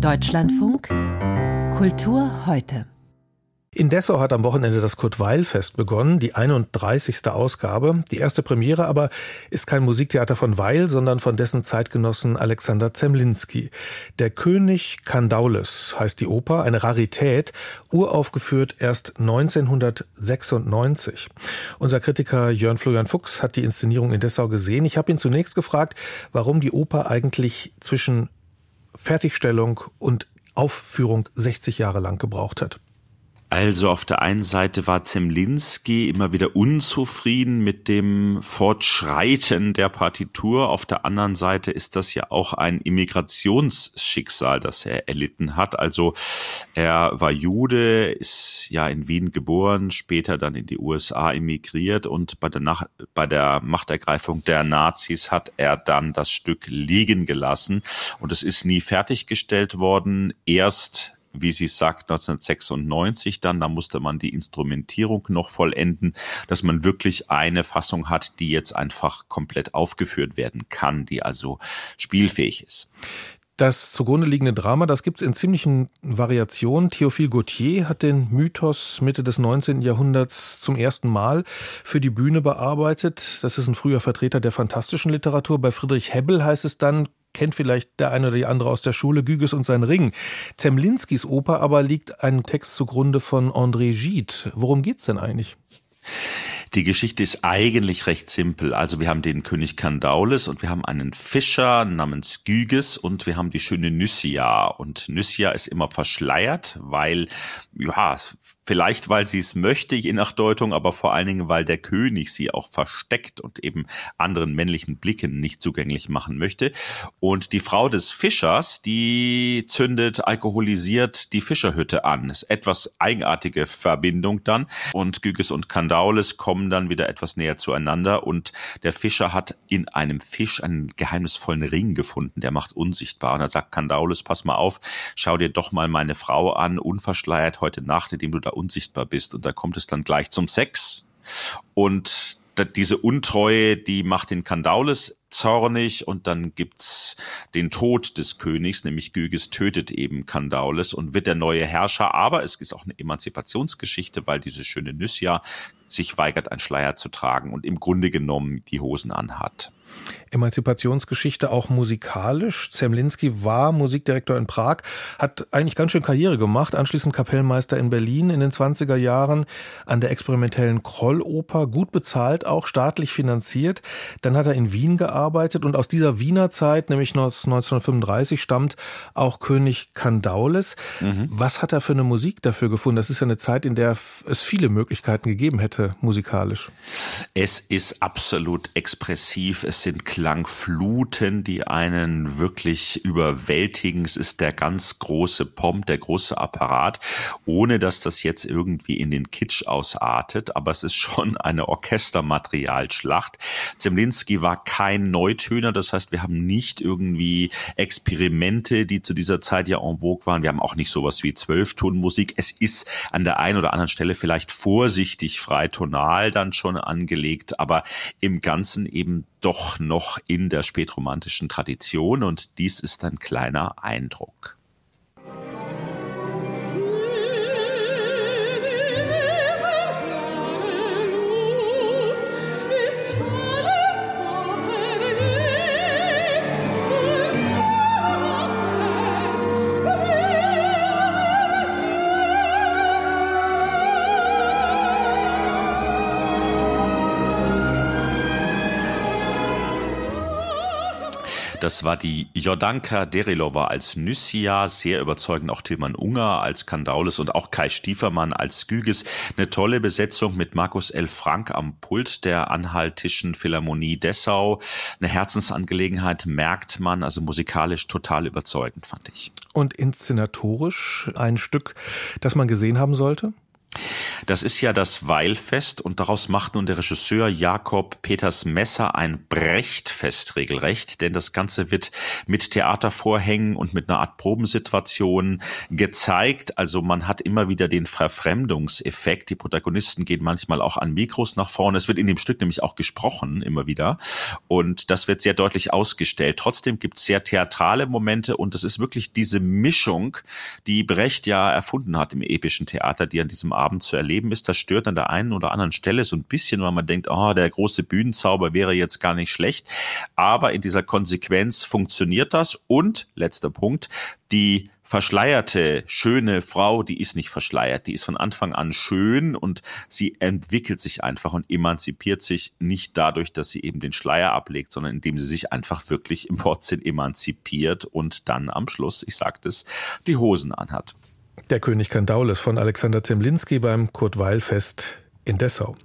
Deutschlandfunk Kultur heute. In Dessau hat am Wochenende das Kurt-Weil-Fest begonnen, die 31. Ausgabe. Die erste Premiere aber ist kein Musiktheater von Weil, sondern von dessen Zeitgenossen Alexander Zemlinski. Der König Kandaules heißt die Oper, eine Rarität, uraufgeführt erst 1996. Unser Kritiker Jörn Florian Fuchs hat die Inszenierung in Dessau gesehen. Ich habe ihn zunächst gefragt, warum die Oper eigentlich zwischen Fertigstellung und Aufführung 60 Jahre lang gebraucht hat. Also auf der einen Seite war Zemlinski immer wieder unzufrieden mit dem Fortschreiten der Partitur. Auf der anderen Seite ist das ja auch ein Immigrationsschicksal, das er erlitten hat. Also er war Jude, ist ja in Wien geboren, später dann in die USA emigriert und bei der, Nach bei der Machtergreifung der Nazis hat er dann das Stück liegen gelassen und es ist nie fertiggestellt worden. Erst wie sie sagt, 1996 dann, da musste man die Instrumentierung noch vollenden, dass man wirklich eine Fassung hat, die jetzt einfach komplett aufgeführt werden kann, die also spielfähig ist. Das zugrunde liegende Drama, das gibt es in ziemlichen Variationen. Théophile Gautier hat den Mythos Mitte des 19. Jahrhunderts zum ersten Mal für die Bühne bearbeitet. Das ist ein früher Vertreter der fantastischen Literatur. Bei Friedrich Hebbel heißt es dann, kennt vielleicht der eine oder die andere aus der Schule, Güges und sein Ring. Zemlinskis Oper aber liegt ein Text zugrunde von André Gide. Worum geht's denn eigentlich? Die Geschichte ist eigentlich recht simpel. Also wir haben den König Kandaules und wir haben einen Fischer namens Gyges und wir haben die schöne Nyssia. Und Nyssia ist immer verschleiert, weil, ja, vielleicht weil sie es möchte, je nach Deutung, aber vor allen Dingen, weil der König sie auch versteckt und eben anderen männlichen Blicken nicht zugänglich machen möchte. Und die Frau des Fischers, die zündet alkoholisiert die Fischerhütte an. Ist etwas eigenartige Verbindung dann. Und Gyges und Kandaules kommen kommen dann wieder etwas näher zueinander und der Fischer hat in einem Fisch einen geheimnisvollen Ring gefunden, der macht unsichtbar. Und er sagt Kandaules, pass mal auf, schau dir doch mal meine Frau an, unverschleiert heute Nacht, indem du da unsichtbar bist. Und da kommt es dann gleich zum Sex. Und diese Untreue, die macht den Kandaules zornig und dann gibt's den Tod des Königs, nämlich Gyges tötet eben Kandaules und wird der neue Herrscher. Aber es ist auch eine Emanzipationsgeschichte, weil diese schöne Nyssia sich weigert, einen Schleier zu tragen und im Grunde genommen die Hosen anhat. Emanzipationsgeschichte auch musikalisch. Zemlinski war Musikdirektor in Prag, hat eigentlich ganz schön Karriere gemacht, anschließend Kapellmeister in Berlin in den 20er Jahren an der experimentellen Krolloper, gut bezahlt, auch staatlich finanziert. Dann hat er in Wien gearbeitet und aus dieser Wiener Zeit, nämlich 1935, stammt auch König Kandaules. Mhm. Was hat er für eine Musik dafür gefunden? Das ist ja eine Zeit, in der es viele Möglichkeiten gegeben hätte, musikalisch. Es ist absolut expressiv. Es sind Klangfluten, die einen wirklich überwältigen. Es ist der ganz große Pomp, der große Apparat, ohne dass das jetzt irgendwie in den Kitsch ausartet. Aber es ist schon eine Orchestermaterialschlacht. Zemlinski war kein Neutöner, das heißt, wir haben nicht irgendwie Experimente, die zu dieser Zeit ja en vogue waren. Wir haben auch nicht sowas wie Zwölftonmusik. Es ist an der einen oder anderen Stelle vielleicht vorsichtig freitonal dann schon angelegt, aber im Ganzen eben doch noch in der spätromantischen Tradition und dies ist ein kleiner Eindruck. Das war die Jordanka Derilova als Nyssia, sehr überzeugend auch Tilman Unger als Kandaules und auch Kai Stiefermann als Güges. Eine tolle Besetzung mit Markus L. Frank am Pult der Anhaltischen Philharmonie Dessau. Eine Herzensangelegenheit merkt man, also musikalisch total überzeugend, fand ich. Und inszenatorisch ein Stück, das man gesehen haben sollte? Das ist ja das Weilfest und daraus macht nun der Regisseur Jakob Peters Messer ein Brechtfest regelrecht, denn das Ganze wird mit Theatervorhängen und mit einer Art Probensituation gezeigt. Also man hat immer wieder den Verfremdungseffekt. Die Protagonisten gehen manchmal auch an Mikros nach vorne. Es wird in dem Stück nämlich auch gesprochen, immer wieder. Und das wird sehr deutlich ausgestellt. Trotzdem gibt es sehr theatrale Momente und es ist wirklich diese Mischung, die Brecht ja erfunden hat im epischen Theater, die an diesem Abend zu erleben ist. Das stört an der einen oder anderen Stelle so ein bisschen, weil man denkt, oh, der große Bühnenzauber wäre jetzt gar nicht schlecht. Aber in dieser Konsequenz funktioniert das. Und letzter Punkt, die verschleierte, schöne Frau, die ist nicht verschleiert, die ist von Anfang an schön und sie entwickelt sich einfach und emanzipiert sich nicht dadurch, dass sie eben den Schleier ablegt, sondern indem sie sich einfach wirklich im Wortsinn emanzipiert und dann am Schluss, ich sagte es, die Hosen anhat. Der König Kandaules von Alexander Zemlinski beim Kurt Weil Fest in Dessau.